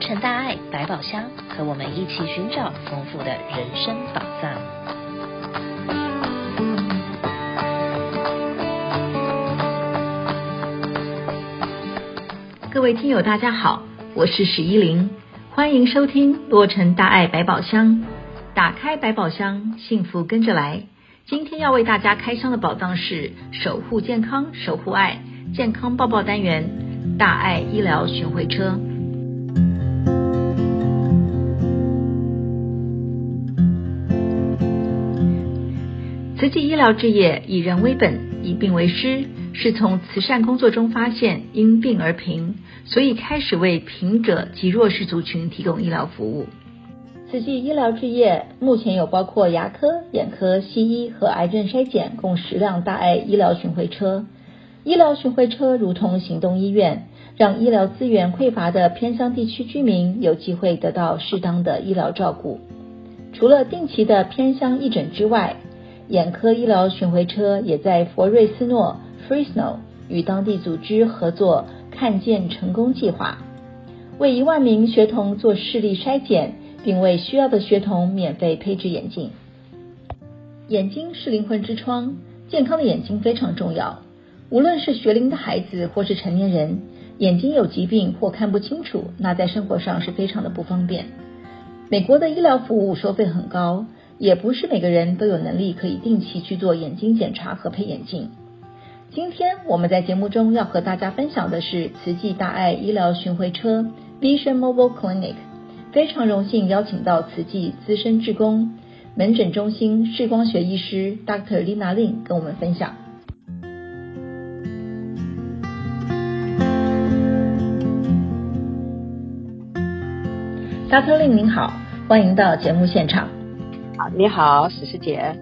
成大爱百宝箱，和我们一起寻找丰富的人生宝藏。各位听友，大家好，我是史依琳，欢迎收听洛城大爱百宝箱。打开百宝箱，幸福跟着来。今天要为大家开箱的宝藏是守护健康，守护爱，健康抱抱单元，大爱医疗巡回车。慈济医疗事业以人为本，以病为师，是从慈善工作中发现因病而贫，所以开始为贫者及弱势族群提供医疗服务。慈济医疗置业目前有包括牙科、眼科、西医和癌症筛检，共十辆大爱医疗巡回车。医疗巡回车如同行动医院，让医疗资源匮乏的偏乡地区居民有机会得到适当的医疗照顾。除了定期的偏乡义诊之外，眼科医疗巡回车也在佛瑞斯诺 （Fresno） 与当地组织合作“看见成功计划”，为一万名学童做视力筛检。并为需要的学童免费配置眼镜。眼睛是灵魂之窗，健康的眼睛非常重要。无论是学龄的孩子或是成年人，眼睛有疾病或看不清楚，那在生活上是非常的不方便。美国的医疗服务收费很高，也不是每个人都有能力可以定期去做眼睛检查和配眼镜。今天我们在节目中要和大家分享的是慈济大爱医疗巡回车 Vision Mobile Clinic。非常荣幸邀请到慈济资深志工门诊中心视光学医师 Dr. Lina Lin 跟我们分享。Dr. Lin 您好，欢迎到节目现场。好，你好，史师姐。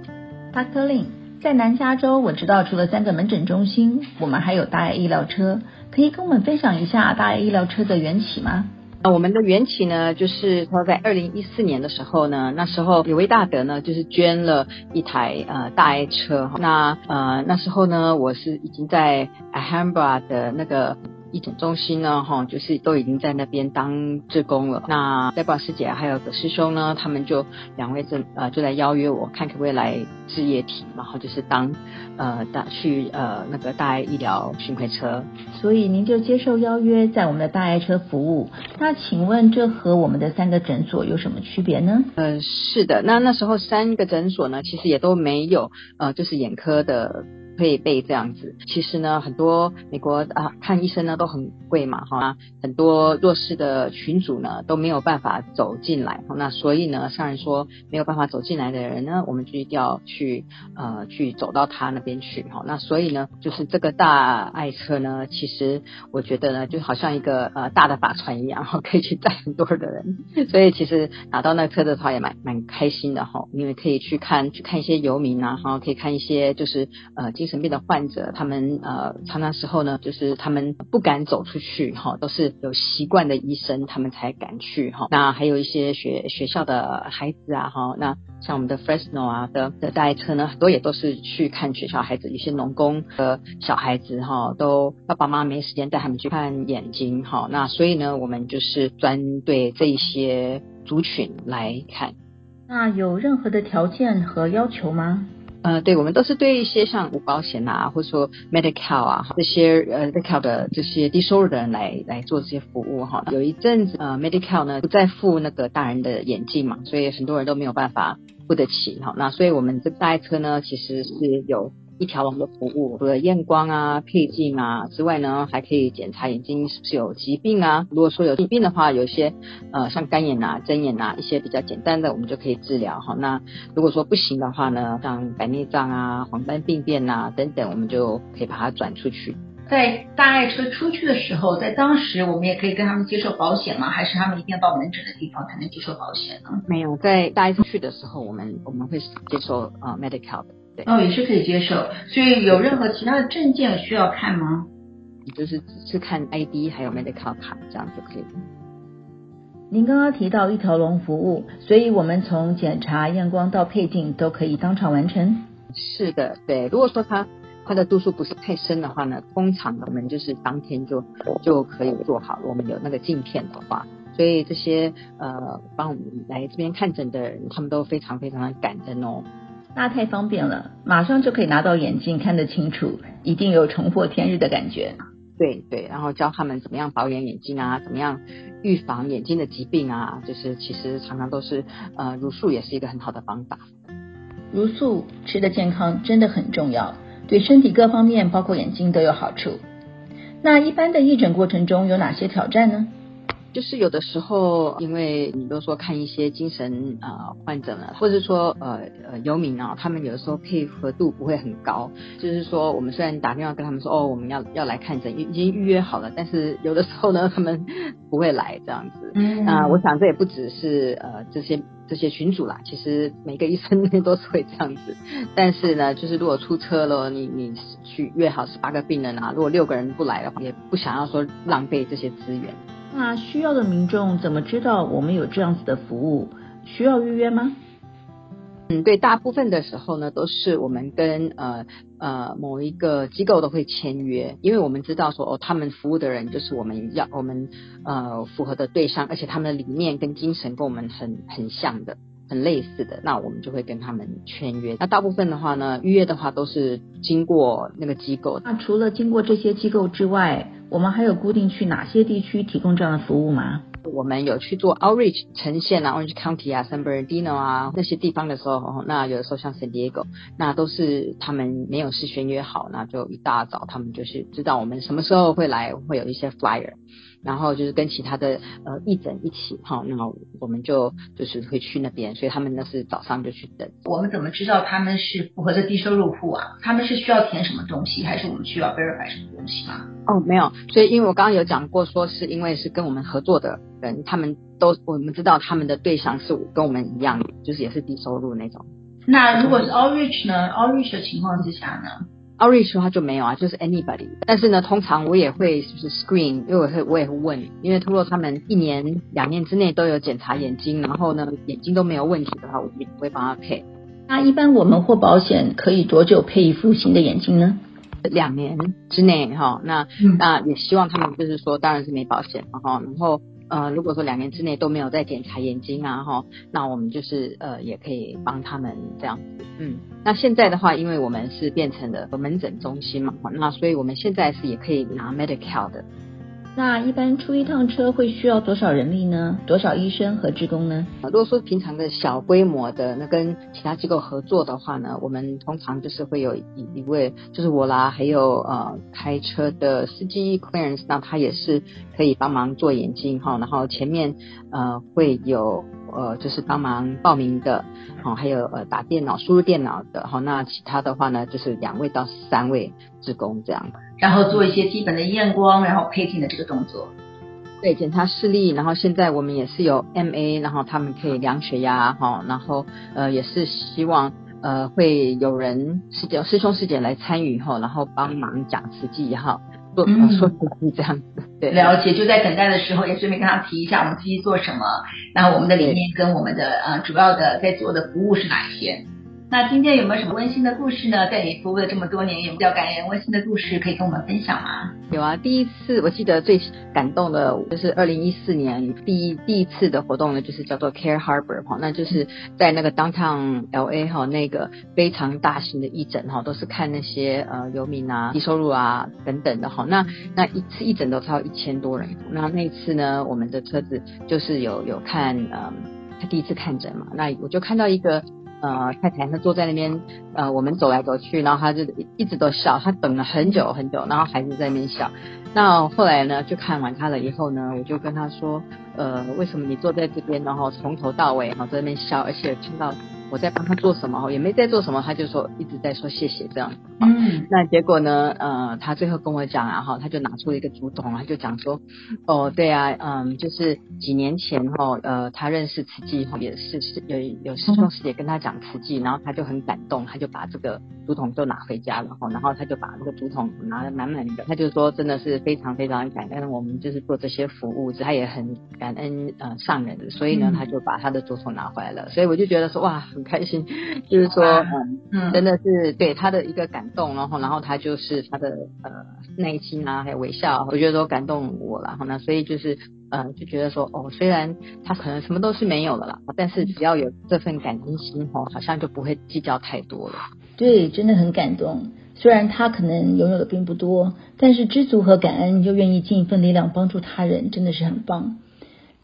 Dr. Lin，在南加州，我知道除了三个门诊中心，我们还有大爱医疗车，可以跟我们分享一下大爱医疗车的缘起吗？那我们的缘起呢，就是说在二零一四年的时候呢，那时候有位大德呢，就是捐了一台呃大爱车。那呃那时候呢，我是已经在 Alhambra 的那个。义诊中心呢，哈，就是都已经在那边当志工了。那黛宝师姐还有个师兄呢，他们就两位正呃就来邀约我，看可不可以来置业体，然后就是当呃大去呃那个大爱医疗巡回车。所以您就接受邀约，在我们的大爱车服务。那请问这和我们的三个诊所有什么区别呢？呃，是的，那那时候三个诊所呢，其实也都没有呃，就是眼科的。可以被这样子，其实呢，很多美国啊看医生呢都很贵嘛，哈，很多弱势的群组呢都没有办法走进来，那所以呢，上人说没有办法走进来的人呢，我们就一定要去呃去走到他那边去，哈，那所以呢，就是这个大爱车呢，其实我觉得呢，就好像一个呃大的法船一样，哈，可以去载很多的人，所以其实拿到那车的话也蛮蛮开心的哈，因为可以去看去看一些游民啊，哈，可以看一些就是呃精神病的患者，他们呃常常时候呢，就是他们不敢走出去哈，都是有习惯的医生，他们才敢去哈。那还有一些学学校的孩子啊哈，那像我们的 Fresno 啊的的代车呢，很多也都是去看学校孩子，有些农工的小孩子哈，都爸爸妈妈没时间带他们去看眼睛哈。那所以呢，我们就是专对这一些族群来看。那有任何的条件和要求吗？呃，对，我们都是对一些像无保险啊，或者说 Medi-Cal 啊这些呃 Medi-Cal 的这些低收入的人来来做这些服务哈。有一阵子呃 Medi-Cal 呢不再付那个大人的眼镜嘛，所以很多人都没有办法付得起哈。那所以我们这代车呢其实是有。一条龙的服务，除了验光啊、配镜啊之外呢，还可以检查眼睛是不是有疾病啊。如果说有疾病的话，有些呃像干眼啊、针眼啊一些比较简单的，我们就可以治疗哈。那如果说不行的话呢，像白内障啊、黄斑病变啊等等，我们就可以把它转出去。在大爱车出去的时候，在当时我们也可以跟他们接受保险吗？还是他们一定要到门诊的地方才能接受保险呢？没有，在大爱出去的时候，我们我们会接受呃 Medi-Cal 的。哦，也是可以接受，所以有任何其他的证件需要看吗？就是只是看 ID 还有 Medi-Cal 卡这样就可以。您刚刚提到一条龙服务，所以我们从检查、验光到配镜都可以当场完成。是的，对。如果说它它的度数不是太深的话呢，通常我们就是当天就就可以做好。我们有那个镜片的话。所以这些呃帮我们来这边看诊的人，他们都非常非常的感恩哦。那太方便了，马上就可以拿到眼镜看得清楚，一定有重获天日的感觉。对对，然后教他们怎么样保养眼睛啊，怎么样预防眼睛的疾病啊，就是其实常常都是呃茹素也是一个很好的方法。茹素吃的健康真的很重要，对身体各方面包括眼睛都有好处。那一般的义诊过程中有哪些挑战呢？就是有的时候，因为你都说看一些精神呃患者呢，或者说呃呃游民啊，他们有的时候配合度不会很高。就是说，我们虽然打电话跟他们说哦，我们要要来看诊，已经预约好了，但是有的时候呢，他们不会来这样子。嗯，啊、呃，我想这也不只是呃这些这些群主啦，其实每个医生都是会这样子。但是呢，就是如果出车了，你你去约好十八个病人啊，如果六个人不来的话，也不想要说浪费这些资源。那需要的民众怎么知道我们有这样子的服务？需要预约吗？嗯，对，大部分的时候呢，都是我们跟呃呃某一个机构都会签约，因为我们知道说哦，他们服务的人就是我们要我们呃符合的对象，而且他们的理念跟精神跟我们很很像的，很类似的，那我们就会跟他们签约。那大部分的话呢，预约的话都是经过那个机构。那除了经过这些机构之外，我们还有固定去哪些地区提供这样的服务吗？我们有去做 outreach 城县啊，Orange County 啊，San Bernardino 啊那些地方的时候，那有的时候像 San Diego，那都是他们没有事先约好，那就一大早他们就是知道我们什么时候会来，会有一些 flyer。然后就是跟其他的呃义诊一起哈，那我们就就是会去那边，所以他们那是早上就去等。我们怎么知道他们是符合的低收入户啊？他们是需要填什么东西，还是我们需要 verify 什么东西吗？哦，没有，所以因为我刚刚有讲过，说是因为是跟我们合作的人，他们都我们知道他们的对象是跟我们一样，就是也是低收入那种。那如果是 outreach 呢？outreach 的情况之下呢？Outreach 的话就没有啊，就是 anybody。但是呢，通常我也会就是 screen，因为我会我也会问，因为如果他们一年两年之内都有检查眼睛，然后呢眼睛都没有问题的话，我也不会帮他配。那一般我们获保险可以多久配一副新的眼镜呢？两年之内哈，那、嗯、那也希望他们就是说，当然是没保险哈，然后。呃，如果说两年之内都没有再检查眼睛啊，哈，那我们就是呃，也可以帮他们这样子，嗯，那现在的话，因为我们是变成了门诊中心嘛，那所以我们现在是也可以拿 Medi-Cal 的。那一般出一趟车会需要多少人力呢？多少医生和职工呢？如果说平常的小规模的，那跟其他机构合作的话呢，我们通常就是会有一一位，就是我啦，还有呃开车的司机 Clarence，那他也是可以帮忙做眼睛哈，然后前面呃会有。呃，就是帮忙报名的，好，还有呃打电脑输入电脑的，好，那其他的话呢，就是两位到三位职工这样，然后做一些基本的验光，然后配镜的这个动作，对，检查视力，然后现在我们也是有 MA，然后他们可以量血压，哈，然后呃也是希望呃会有人师姐师兄师姐来参与哈，然后帮忙讲实际哈。做，说是这样子，对，了解。就在等待的时候，也顺便跟他提一下，我们自己做什么，然后我们的理念跟我们的呃主要的在做的服务是哪一些。那今天有没有什么温馨的故事呢？在你服务了这么多年，有比较感人温馨的故事可以跟我们分享吗？有啊，第一次我记得最感动的就是二零一四年第一第一次的活动呢，就是叫做 Care Harbor 哈，那就是在那个 Downtown LA 哈，那个非常大型的义诊哈，都是看那些呃游民啊、低收入啊等等的哈。那那一次义诊都超一千多人，那那一次呢，我们的车子就是有有看呃，他第一次看诊嘛，那我就看到一个。呃，太太她坐在那边，呃，我们走来走去，然后她就一直都笑，她等了很久很久，然后孩子在那边笑。那后来呢，就看完她了以后呢，我就跟她说，呃，为什么你坐在这边，然后从头到尾哈在那边笑，而且听到。我在帮他做什么，也没在做什么，他就说一直在说谢谢这样。嗯，那结果呢？呃，他最后跟我讲，然后他就拿出了一个竹筒，他就讲说，哦，对啊，嗯，就是几年前哈，呃，他认识慈济，也是是有有师兄师姐跟他讲慈济，然后他就很感动，他就把这个竹筒就拿回家了哈，然后他就把那个竹筒拿得满满的，他就说真的是非常非常感恩我们就是做这些服务，他也很感恩呃上人，所以呢，他就把他的竹筒拿回来了，所以我就觉得说哇。很开心，就是说，嗯，嗯真的是对他的一个感动，然后然后他就是他的呃内心啊，还有微笑，我觉得都感动我了，然后呢，所以就是呃就觉得说，哦，虽然他可能什么都是没有的啦，但是只要有这份感恩心哦，好像就不会计较太多了。对，真的很感动。虽然他可能拥有的并不多，但是知足和感恩又愿意尽一份力量帮助他人，真的是很棒。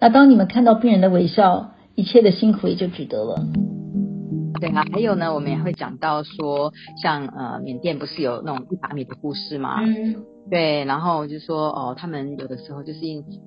那当你们看到病人的微笑，一切的辛苦也就值得了。对啊，还有呢，我们也会讲到说，像呃缅甸不是有那种一把米的故事吗？嗯，对，然后就说哦，他们有的时候就是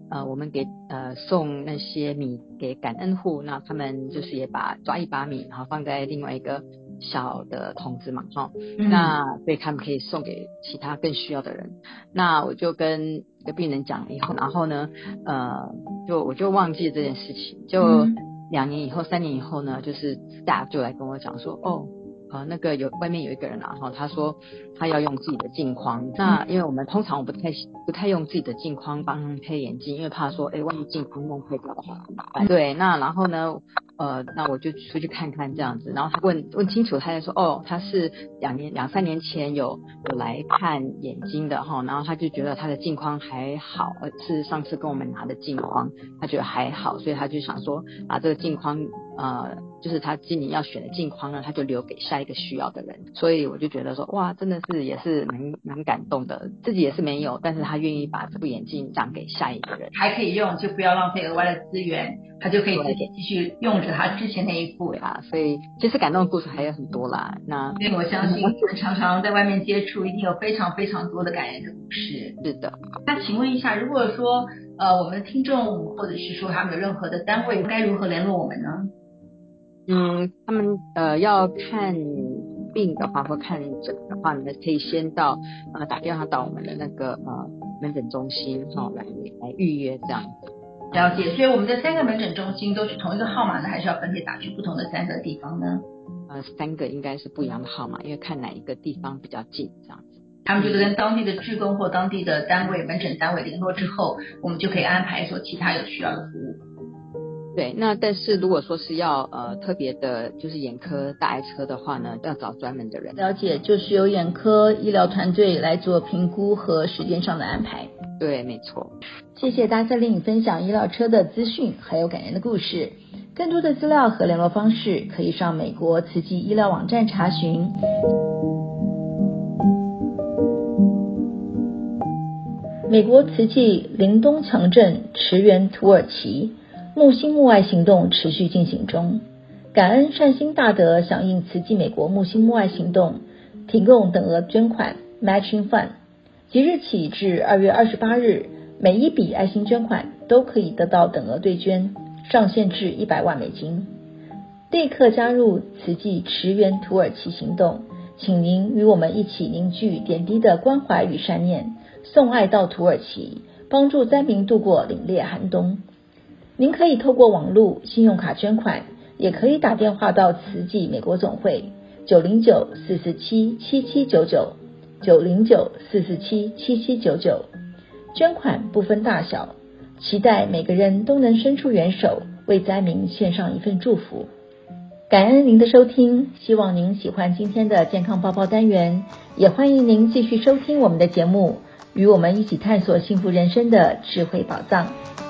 呃，我们给呃送那些米给感恩户，那他们就是也把抓一把米，然后放在另外一个。小的桶子嘛，哈、嗯，那所以他们可以送给其他更需要的人。那我就跟一个病人讲了以后，然后呢，呃，就我就忘记了这件事情。就两年以后、三年以后呢，就是 staff 就来跟我讲说，哦。呃，那个有外面有一个人啊，哈，他说他要用自己的镜框。那因为我们通常我不太不太用自己的镜框帮配眼镜，因为怕说，哎，万一镜框弄坏掉的话怎么办？对，那然后呢，呃，那我就出去看看这样子。然后他问问清楚，他就说，哦，他是两年两三年前有有来看眼睛的哈，然后他就觉得他的镜框还好，是上次跟我们拿的镜框，他觉得还好，所以他就想说把这个镜框。呃，就是他今年要选的镜框呢，他就留给下一个需要的人，所以我就觉得说，哇，真的是也是蛮蛮感动的，自己也是没有，但是他愿意把这副眼镜让给下一个人，还可以用，就不要浪费额外的资源，他就可以自己继续用着他之前那一副啊，所以其实感动的故事还有很多啦。那因为我相信你 们常常在外面接触，一定有非常非常多的感人的故事。是的，那请问一下，如果说呃我们的听众或者是说他们有任何的单位，该如何联络我们呢？嗯，他们呃要看病的话或看诊的话呢，可以先到呃打电话到我们的那个呃门诊中心哈、哦、来来预约这样子。了解，所以我们的三个门诊中心都是同一个号码呢，还是要分别打去不同的三个地方呢？呃，三个应该是不一样的号码，因为看哪一个地方比较近这样子。他们就是跟当地的志工或当地的单位门诊单位联络之后，我们就可以安排说其他有需要的服务。对，那但是如果说是要呃特别的，就是眼科大爱车的话呢，要找专门的人。了解，就是由眼科医疗团队来做评估和时间上的安排。对，没错。谢谢达瑟琳分享医疗车的资讯，还有感人的故事。更多的资料和联络方式，可以上美国慈济医疗网站查询。美国慈济林东强镇驰援土耳其。木星木爱行动持续进行中，感恩善心大德响应慈济美国木星木爱行动，提供等额捐款 Matching Fund，即日起至二月二十八日，每一笔爱心捐款都可以得到等额对捐，上限至一百万美金。立刻加入慈济驰援土耳其行动，请您与我们一起凝聚点滴的关怀与善念，送爱到土耳其，帮助灾民度过凛冽寒冬。您可以透过网络、信用卡捐款，也可以打电话到慈济美国总会九零九四四七七七九九九零九四四七七七九九，捐款不分大小，期待每个人都能伸出援手，为灾民献上一份祝福。感恩您的收听，希望您喜欢今天的健康报报单元，也欢迎您继续收听我们的节目，与我们一起探索幸福人生的智慧宝藏。